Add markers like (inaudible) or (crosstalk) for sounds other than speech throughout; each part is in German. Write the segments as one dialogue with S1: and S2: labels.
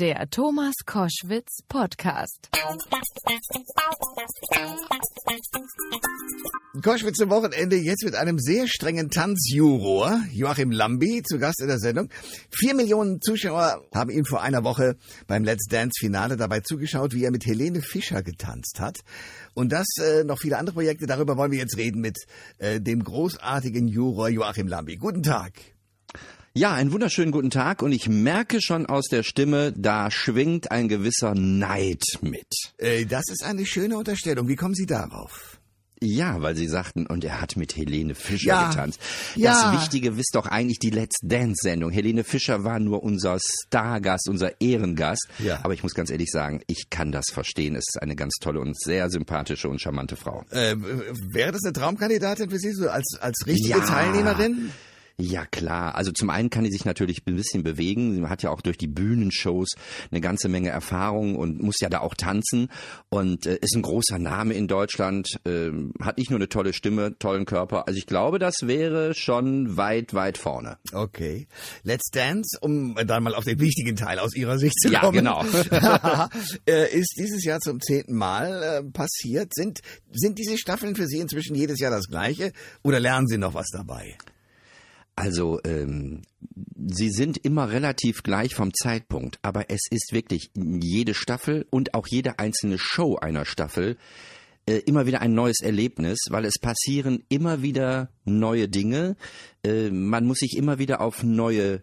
S1: Der Thomas Koschwitz Podcast.
S2: Koschwitz zum Wochenende jetzt mit einem sehr strengen Tanzjuror, Joachim Lambi, zu Gast in der Sendung. Vier Millionen Zuschauer haben ihm vor einer Woche beim Let's Dance Finale dabei zugeschaut, wie er mit Helene Fischer getanzt hat. Und das äh, noch viele andere Projekte, darüber wollen wir jetzt reden mit äh, dem großartigen Juror Joachim Lambi. Guten Tag.
S3: Ja, einen wunderschönen guten Tag und ich merke schon aus der Stimme, da schwingt ein gewisser Neid mit.
S2: Äh, das ist eine schöne Unterstellung. Wie kommen Sie darauf?
S3: Ja, weil sie sagten, und er hat mit Helene Fischer
S2: Ja.
S3: getanzt.
S2: Ja.
S3: Das Wichtige wisst doch eigentlich die Let's Dance Sendung. Helene Fischer war nur unser Stargast, unser Ehrengast.
S2: Ja.
S3: Aber ich muss ganz ehrlich sagen, ich kann das verstehen. Es ist eine ganz tolle und sehr sympathische und charmante Frau.
S2: Äh, wäre das eine Traumkandidatin für Sie, so als, als richtige
S3: Ja.
S2: Teilnehmerin?
S3: Ja, klar. Also zum einen kann die sich natürlich ein bisschen bewegen. Sie hat ja auch durch die Bühnenshows eine ganze Menge Erfahrung und muss ja da auch tanzen und äh, ist ein großer Name in Deutschland, ähm, hat nicht nur eine tolle Stimme, tollen Körper. Also ich glaube, das wäre schon weit, weit vorne.
S2: Okay. Let's Dance, um dann mal auf den wichtigen Teil aus Ihrer Sicht zu
S3: Ja,
S2: kommen.
S3: genau. (laughs)
S2: äh, ist dieses Jahr zum zehnten Mal äh, passiert. Sind, sind diese Staffeln für Sie inzwischen jedes Jahr das gleiche oder lernen Sie noch was dabei?
S3: Also ähm, sie sind immer relativ gleich vom Zeitpunkt, aber es ist wirklich jede Staffel und auch jede einzelne Show einer Staffel äh, immer wieder ein neues Erlebnis, weil es passieren immer wieder neue Dinge. Äh, man muss sich immer wieder auf neue,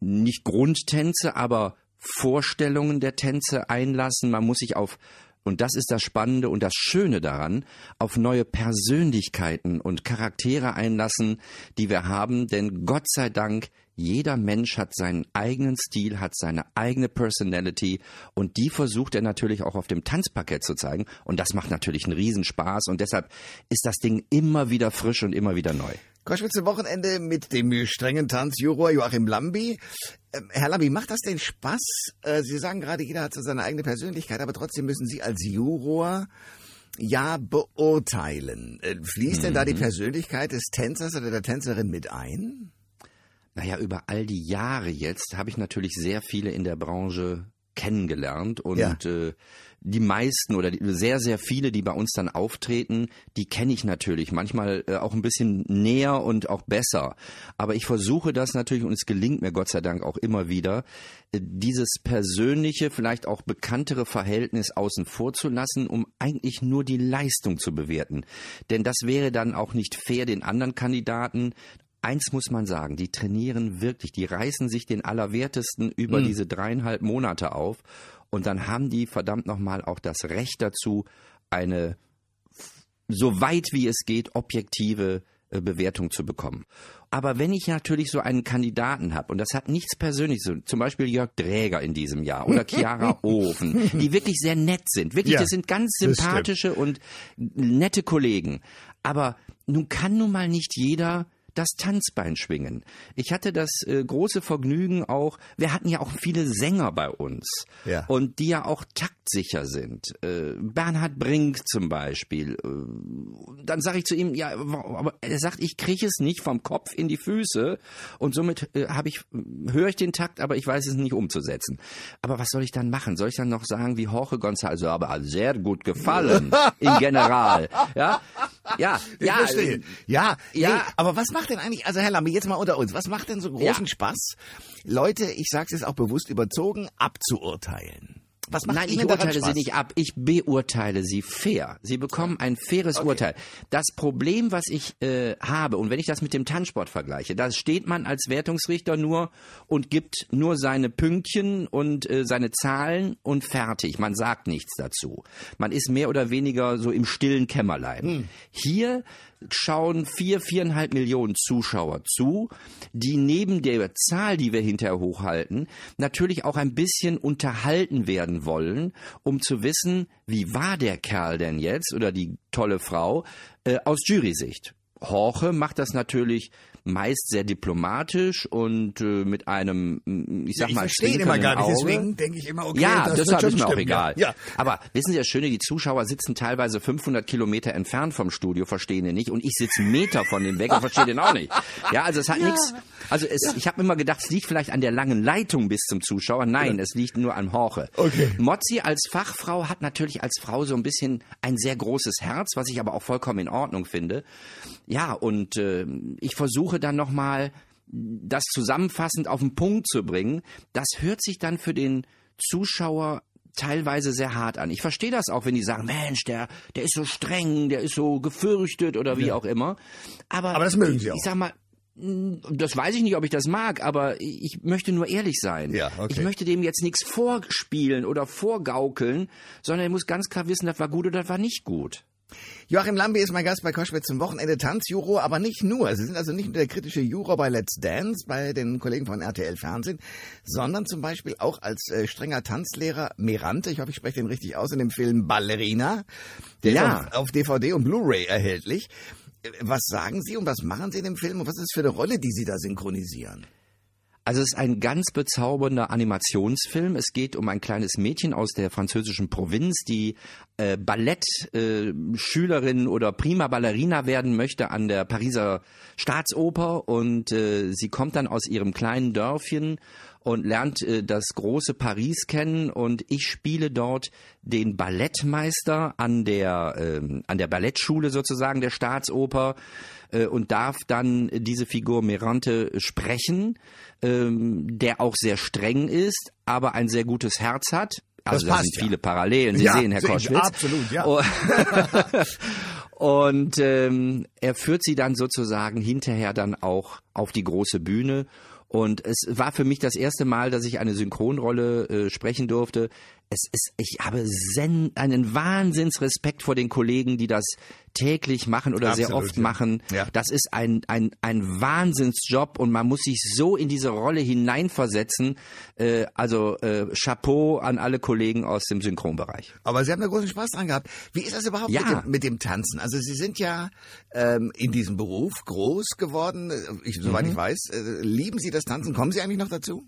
S3: nicht Grundtänze, aber Vorstellungen der Tänze einlassen. Man muss sich auf und das ist das Spannende und das Schöne daran, auf neue Persönlichkeiten und Charaktere einlassen, die wir haben, denn Gott sei Dank, jeder Mensch hat seinen eigenen Stil, hat seine eigene Personality. Und die versucht er natürlich auch auf dem Tanzparkett zu zeigen. Und das macht natürlich einen Riesenspaß. Und deshalb ist das Ding immer wieder frisch und immer wieder neu.
S2: Koschwitz zum Wochenende mit dem strengen Tanzjuror Joachim Lambi. Ähm, Herr Lambi, macht das denn Spaß? Äh, Sie sagen gerade, jeder hat so seine eigene Persönlichkeit, aber trotzdem müssen Sie als Juror ja beurteilen. Äh, Fließt denn da die Persönlichkeit des Tänzers oder der Tänzerin mit ein?
S3: Naja, über all die Jahre jetzt habe ich natürlich sehr viele in der Branche kennengelernt und
S2: Ja.
S3: äh, die meisten oder die, sehr, sehr viele, die bei uns dann auftreten, die kenne ich natürlich manchmal äh, auch ein bisschen näher und auch besser. Aber ich versuche das natürlich und es gelingt mir Gott sei Dank auch immer wieder, äh, dieses persönliche, vielleicht auch bekanntere Verhältnis außen vor zu lassen, um eigentlich nur die Leistung zu bewerten. Denn das wäre dann auch nicht fair den anderen Kandidaten Eins muss man sagen, die trainieren wirklich, die reißen sich den Allerwertesten über diese dreieinhalb Monate auf und dann haben die verdammt nochmal auch das Recht dazu, eine so weit wie es geht objektive äh, Bewertung zu bekommen. Aber wenn ich natürlich so einen Kandidaten habe, und das hat nichts Persönliches, zum Beispiel Jörg Dräger in diesem Jahr oder (laughs) Chiara Ofen, die wirklich sehr nett sind, wirklich,
S2: Ja,
S3: das sind ganz sympathische und nette Kollegen. Aber nun kann nun mal nicht jeder das Tanzbein schwingen. Ich hatte das äh, große Vergnügen auch, wir hatten ja auch viele Sänger bei uns
S2: Ja.
S3: und die ja auch taktsicher sind. Äh, Bernhard Brink zum Beispiel. Äh, dann sage ich zu ihm, ja, aber er sagt, ich kriege es nicht vom Kopf in die Füße und somit äh, habe ich höre ich den Takt, aber ich weiß es nicht umzusetzen. Aber was soll ich dann machen? Soll ich dann noch sagen wie Jorge González, aber sehr gut gefallen (laughs) in General, ja? Ja,
S2: Ich
S3: ja,
S2: verstehe. Ja,
S3: ja.
S2: Nee, aber was macht denn eigentlich, also Herr Lambi, jetzt mal unter uns, was macht denn so großen
S3: Ja.
S2: Spaß, Leute, ich sage es jetzt auch bewusst überzogen, abzuurteilen? Was macht
S3: Nein, ich
S2: Ihnen
S3: urteile sie nicht ab, ich beurteile sie fair. Sie bekommen ein faires Urteil. Das Problem, was ich äh, habe, und wenn ich das mit dem Tanzsport vergleiche, da steht man als Wertungsrichter nur und gibt nur seine Pünktchen und äh, seine Zahlen und fertig. Man sagt nichts dazu. Man ist mehr oder weniger so im stillen Kämmerlein. Hier schauen vier, viereinhalb Millionen Zuschauer zu, die neben der Zahl, die wir hinterher hochhalten, natürlich auch ein bisschen unterhalten werden wollen, um zu wissen, wie war der Kerl denn jetzt oder die tolle Frau äh, aus Jurysicht. Horche macht das natürlich meist sehr diplomatisch und äh, mit einem, mm, ich sag
S2: ich
S3: mal,
S2: verstehe immer gar nicht,
S3: Auge.
S2: deswegen denke ich immer, okay,
S3: ja,
S2: das
S3: deshalb
S2: wird schon
S3: ist mir auch
S2: stimmen,
S3: egal.
S2: Ja. ja.
S3: Aber wissen Sie das Schöne, die Zuschauer sitzen teilweise 500 Kilometer entfernt vom Studio, verstehen den nicht und ich sitze Meter von dem weg und verstehe den auch nicht. Ja, also es hat nichts Also es, ja. ich habe immer gedacht, es liegt vielleicht an der langen Leitung bis zum Zuschauer. Nein, ja. es liegt nur an Horche.
S2: Okay.
S3: Mozzi als Fachfrau hat natürlich als Frau so ein bisschen ein sehr großes Herz, was ich aber auch vollkommen in Ordnung finde. Ja, und äh, ich versuche dann nochmal das zusammenfassend auf den Punkt zu bringen. Das hört sich dann für den Zuschauer teilweise sehr hart an. Ich verstehe das auch, wenn die sagen, Mensch, der, der ist so streng, der ist so gefürchtet oder wie ja. auch immer. Aber,
S2: aber das mögen sie auch.
S3: Ich sag mal, das weiß ich nicht, ob ich das mag, aber ich möchte nur ehrlich sein.
S2: Ja, okay.
S3: Ich möchte dem jetzt nichts vorspielen oder vorgaukeln, sondern er muss ganz klar wissen, das war gut oder das war nicht gut.
S2: Joachim Lambi ist mein Gast bei Koschwitz zum Wochenende Tanzjuror, aber nicht nur. Sie sind also nicht nur der kritische Juror bei Let's Dance, bei den Kollegen von RTL Fernsehen, sondern zum Beispiel auch als äh, strenger Tanzlehrer Merante, ich hoffe, ich spreche den richtig aus, in dem Film Ballerina. Der ja. ist auf, auf DVD und Blu-ray erhältlich. Äh, was sagen Sie und was machen Sie in dem Film und was ist für eine Rolle, die Sie da synchronisieren?
S3: Also es ist ein ganz bezaubernder Animationsfilm. Es geht um ein kleines Mädchen aus der französischen Provinz, die äh, Ballettschülerin äh, oder Prima Ballerina werden möchte an der Pariser Staatsoper und äh, sie kommt dann aus ihrem kleinen Dörfchen und lernt äh, das große Paris kennen und ich spiele dort den Ballettmeister an der äh, an der Ballettschule sozusagen der Staatsoper äh, und darf dann diese Figur Merante sprechen, ähm, der auch sehr streng ist, aber ein sehr gutes Herz hat. Also da sind viele Parallelen. Sie ja, sehen, Herr Koschwitz.
S2: Absolut, ja. (laughs)
S3: Und ähm, er führt sie dann sozusagen hinterher dann auch auf die große Bühne und es war für mich das erste Mal, dass ich eine Synchronrolle äh, sprechen durfte. Es ist, ich habe einen Wahnsinnsrespekt vor den Kollegen, die das täglich machen oder Absolut, sehr oft ja. machen. Ja. Das ist ein, ein, ein Wahnsinnsjob und man muss sich so in diese Rolle hineinversetzen. Äh, also äh, Chapeau an alle Kollegen aus dem Synchronbereich.
S2: Aber Sie haben da großen Spaß dran gehabt. Wie ist das überhaupt ja. mit, dem, mit, dem, Tanzen? Also Sie sind ja ähm, in diesem Beruf groß geworden. Ich, soweit mhm. ich weiß, äh, lieben Sie das Tanzen? Kommen Sie eigentlich noch dazu?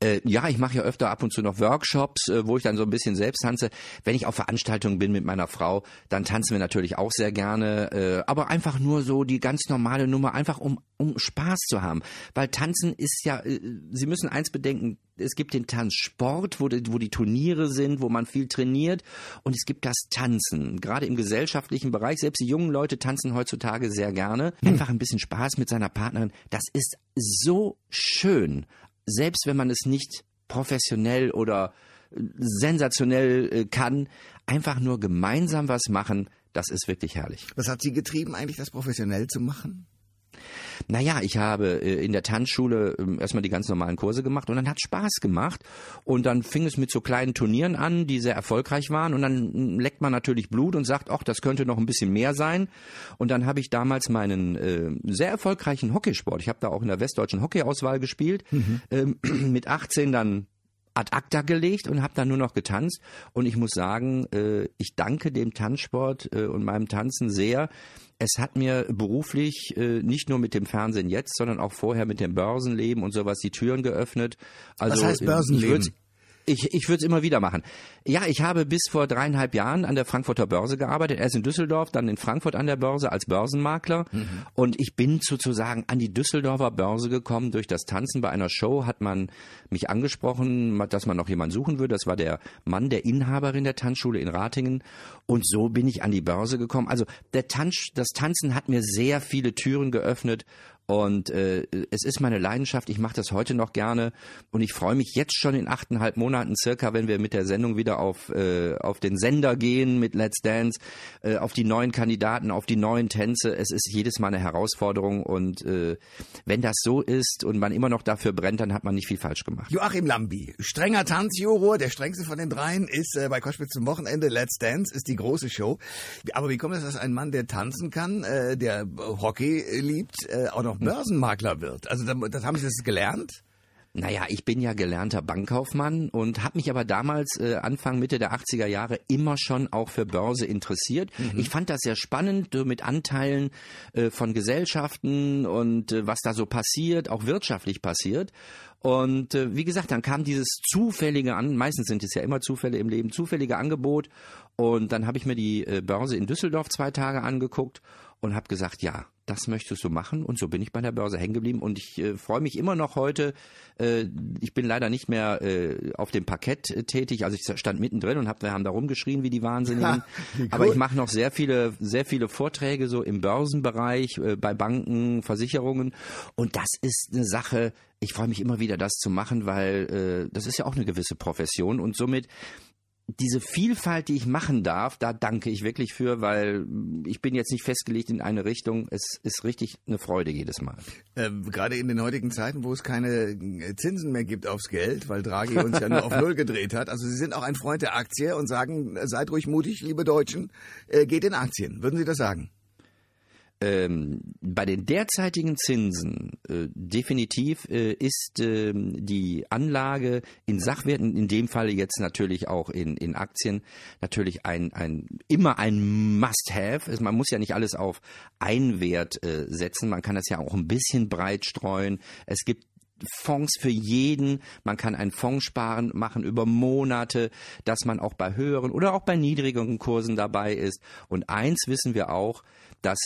S3: Äh, ja, ich mache ja öfter ab und zu noch Workshops, äh, wo ich dann so ein bisschen selbst tanze. Wenn ich auf Veranstaltungen bin mit meiner Frau, dann tanzen wir natürlich auch sehr gerne, äh, aber einfach nur so die ganz normale Nummer, einfach um, um Spaß zu haben. Weil tanzen ist ja, äh, Sie müssen eins bedenken, es gibt den Tanzsport, wo die, wo die Turniere sind, wo man viel trainiert und es gibt das Tanzen. Gerade im gesellschaftlichen Bereich, selbst die jungen Leute tanzen heutzutage sehr gerne. Hm. Einfach ein bisschen Spaß mit seiner Partnerin, das ist so schön selbst wenn man es nicht professionell oder äh, sensationell äh, kann, einfach nur gemeinsam was machen, das ist wirklich herrlich.
S2: Was hat Sie getrieben, eigentlich das professionell zu machen?
S3: Naja, ich habe äh, in der Tanzschule ähm, erstmal die ganz normalen Kurse gemacht und dann hat Spaß gemacht. Und dann fing es mit so kleinen Turnieren an, die sehr erfolgreich waren. Und dann hm, leckt man natürlich Blut und sagt, ach, das könnte noch ein bisschen mehr sein. Und dann habe ich damals meinen äh, sehr erfolgreichen Hockeysport, ich habe da auch in der westdeutschen Hockeyauswahl gespielt, mhm. ähm, (clears throat) mit 18 dann ad acta gelegt und habe dann nur noch getanzt. Und ich muss sagen, äh, ich danke dem Tanzsport äh, und meinem Tanzen sehr. Es hat mir beruflich äh, nicht nur mit dem Fernsehen jetzt, sondern auch vorher mit dem Börsenleben und sowas die Türen geöffnet.
S2: Also, Was heißt Börsenleben?
S3: Ich, ich würde es immer wieder machen. Ja, ich habe bis vor dreieinhalb Jahren an der Frankfurter Börse gearbeitet, erst in Düsseldorf, dann in Frankfurt an der Börse als Börsenmakler. Mhm. Und ich bin sozusagen an die Düsseldorfer Börse gekommen durch das Tanzen. Bei einer Show hat man mich angesprochen, dass man noch jemanden suchen würde. Das war der Mann der Inhaberin der Tanzschule in Ratingen. Und so bin ich an die Börse gekommen. Also der Tanz, das Tanzen hat mir sehr viele Türen geöffnet und äh, es ist meine Leidenschaft, ich mache das heute noch gerne und ich freue mich jetzt schon in achteinhalb Monaten circa, wenn wir mit der Sendung wieder auf, äh, auf den Sender gehen mit Let's Dance, äh, auf die neuen Kandidaten, auf die neuen Tänze. Es ist jedes Mal eine Herausforderung und äh, wenn das so ist und man immer noch dafür brennt, dann hat man nicht viel falsch gemacht.
S2: Joachim Lambi, strenger Tanzjuror, der strengste von den dreien, ist äh, bei Koschwitz zum Wochenende. Let's Dance ist die große Show. Aber wie kommt es, dass ein Mann, der tanzen kann, äh, der Hockey liebt, äh, auch noch Börsenmakler wird. Also das haben Sie das gelernt?
S3: Naja, ich bin ja gelernter Bankkaufmann und habe mich aber damals, äh, Anfang, Mitte der 80er Jahre, immer schon auch für Börse interessiert. Mhm. Ich fand das sehr spannend äh, mit Anteilen äh, von Gesellschaften und äh, was da so passiert, auch wirtschaftlich passiert. Und äh, wie gesagt, dann kam dieses zufällige an, meistens sind es ja immer Zufälle im Leben, zufällige Angebot. Und dann habe ich mir die äh, Börse in Düsseldorf zwei Tage angeguckt und habe gesagt, ja, das möchtest du machen und so bin ich bei der Börse hängen geblieben und ich äh, freue mich immer noch heute. Äh, ich bin leider nicht mehr äh, auf dem Parkett äh, tätig, also ich stand mittendrin und hab, wir haben da rumgeschrien wie die Wahnsinnigen. (laughs) cool. Aber ich mache noch sehr viele, sehr viele Vorträge so im Börsenbereich, äh, bei Banken, Versicherungen und das ist eine Sache. Ich freue mich immer wieder, das zu machen, weil äh, das ist ja auch eine gewisse Profession und somit diese Vielfalt, die ich machen darf, da danke ich wirklich für, weil ich bin jetzt nicht festgelegt in eine Richtung. Es ist richtig eine Freude jedes Mal.
S2: Ähm, gerade in den heutigen Zeiten, wo es keine äh, Zinsen mehr gibt aufs Geld, weil Draghi uns ja nur auf (laughs) Null gedreht hat. Also Sie sind auch ein Freund der Aktie und sagen, seid ruhig mutig, liebe Deutschen, äh, geht in Aktien. Würden Sie das sagen?
S3: Ähm, bei den derzeitigen Zinsen äh, definitiv äh, ist äh, die Anlage in Sachwerten, in dem Falle jetzt natürlich auch in, in Aktien, natürlich ein, ein immer ein Must-Have. Man muss ja nicht alles auf einen Wert äh, setzen, man kann das ja auch ein bisschen breit streuen. Es gibt Fonds für jeden. Man kann einen Fonds sparen machen über Monate, dass man auch bei höheren oder auch bei niedrigeren Kursen dabei ist. Und eins wissen wir auch, dass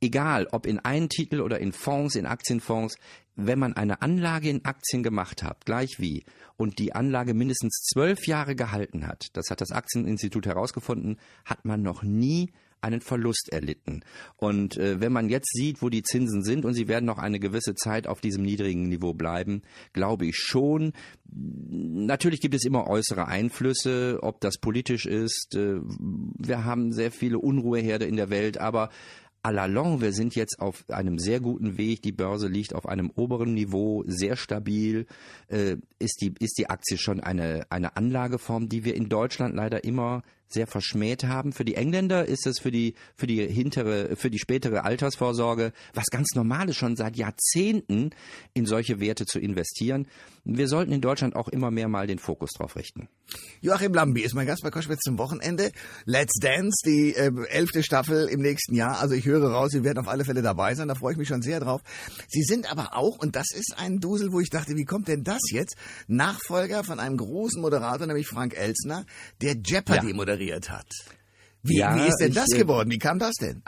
S3: egal ob in einen Titel oder in Fonds, in Aktienfonds, wenn man eine Anlage in Aktien gemacht hat, gleich wie, und die Anlage mindestens zwölf Jahre gehalten hat, das hat das Aktieninstitut herausgefunden, hat man noch nie einen Verlust erlitten. Und äh, wenn man jetzt sieht, wo die Zinsen sind und sie werden noch eine gewisse Zeit auf diesem niedrigen Niveau bleiben, glaube ich schon. Natürlich gibt es immer äußere Einflüsse, ob das politisch ist. Äh, wir haben sehr viele Unruheherde in der Welt, aber à la longue, wir sind jetzt auf einem sehr guten Weg. Die Börse liegt auf einem oberen Niveau, sehr stabil. Äh, ist, die, ist die Aktie schon eine, eine Anlageform, die wir in Deutschland leider immer sehr verschmäht haben. Für die Engländer ist es für die, für die hintere, für die spätere Altersvorsorge was ganz Normales schon seit Jahrzehnten in solche Werte zu investieren. Wir sollten in Deutschland auch immer mehr mal den Fokus drauf richten.
S2: Joachim Lambi ist mein Gast bei Koschwitz zum Wochenende. Let's Dance, die äh, elfte Staffel im nächsten Jahr. Also ich höre raus, Sie werden auf alle Fälle dabei sein. Da freue ich mich schon sehr drauf. Sie sind aber auch, und das ist ein Dusel, wo ich dachte, wie kommt denn das jetzt? Nachfolger von einem großen Moderator, nämlich Frank Elsner, der Jeopardy ja. moderiert hat. Wie, ja, wie ist denn ich, das äh, geworden? Wie kam das denn?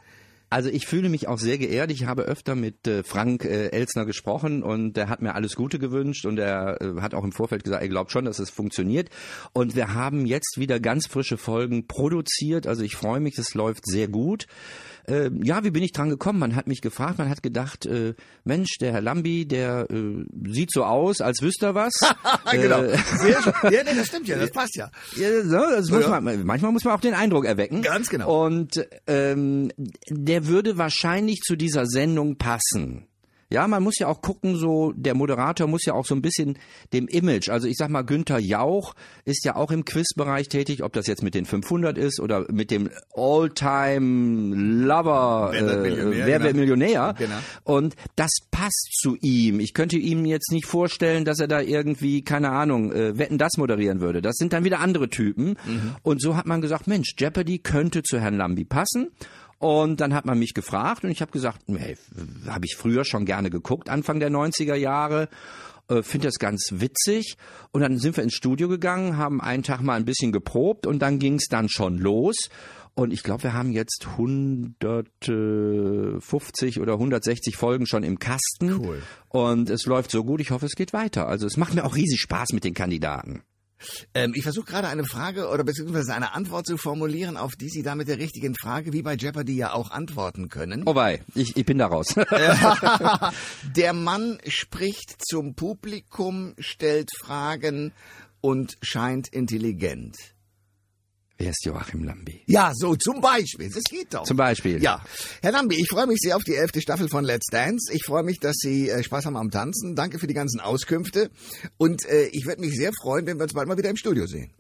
S3: Also ich fühle mich auch sehr geehrt. Ich habe öfter mit äh, Frank äh, Elsner gesprochen und der hat mir alles Gute gewünscht und er äh, hat auch im Vorfeld gesagt, er glaubt schon, dass es funktioniert. Und wir haben jetzt wieder ganz frische Folgen produziert. Also ich freue mich, es läuft sehr gut. Äh, ja, wie bin ich dran gekommen? Man hat mich gefragt, man hat gedacht, äh, Mensch, der Herr Lambi, der äh, sieht so aus, als wüsste er was. (laughs)
S2: genau. Äh, (laughs) ja, nee, das stimmt ja, das passt ja.
S3: ja so, das muss ja. Man, manchmal muss man auch den Eindruck erwecken.
S2: Ganz genau.
S3: Und ähm, der würde wahrscheinlich zu dieser Sendung passen. Ja, man muss ja auch gucken, so der Moderator muss ja auch so ein bisschen dem Image, also ich sag mal, Günther Jauch ist ja auch im Quizbereich tätig, ob das jetzt mit den 500 ist oder mit dem All-Time Lover,
S2: Wer wird Millionär?
S3: Äh, Wer genau. Millionär? Genau. Und das passt zu ihm. Ich könnte ihm jetzt nicht vorstellen, dass er da irgendwie, keine Ahnung, äh, Wetten das moderieren würde. Das sind dann wieder andere Typen. Mhm. Und so hat man gesagt, Mensch, Jeopardy könnte zu Herrn Lambi passen. Und dann hat man mich gefragt und ich habe gesagt, hey, habe ich früher schon gerne geguckt, Anfang der 90er Jahre. Äh, Finde das ganz witzig. Und dann sind wir ins Studio gegangen, haben einen Tag mal ein bisschen geprobt und dann ging es dann schon los. Und ich glaube, wir haben jetzt 150 oder 160 Folgen schon im Kasten.
S2: Cool.
S3: Und es läuft so gut, ich hoffe, es geht weiter. Also es macht mir auch riesig Spaß mit den Kandidaten.
S2: Ähm, ich versuche gerade eine Frage oder beziehungsweise eine Antwort zu formulieren, auf die Sie da mit der richtigen Frage, wie bei Jeopardy ja auch antworten können.
S3: Oh wei, ich, ich bin da raus. (laughs)
S2: der Mann spricht zum Publikum, stellt Fragen und scheint intelligent.
S3: Wer ist Joachim Lambi?
S2: Ja, so zum Beispiel. Das geht doch.
S3: Zum Beispiel.
S2: Ja. Herr Lambi, ich freue mich sehr auf die elfte Staffel von Let's Dance. Ich freue mich, dass Sie äh, Spaß haben am Tanzen. Danke für die ganzen Auskünfte. Und äh, ich würde mich sehr freuen, wenn wir uns bald mal wieder im Studio sehen.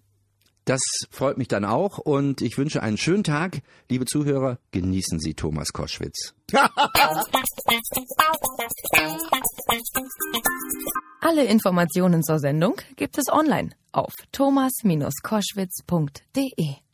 S3: Das freut mich dann auch und ich wünsche einen schönen Tag. Liebe Zuhörer, genießen Sie Thomas Koschwitz. (laughs)
S1: Alle Informationen zur Sendung gibt es online auf thomas-koschwitz.de.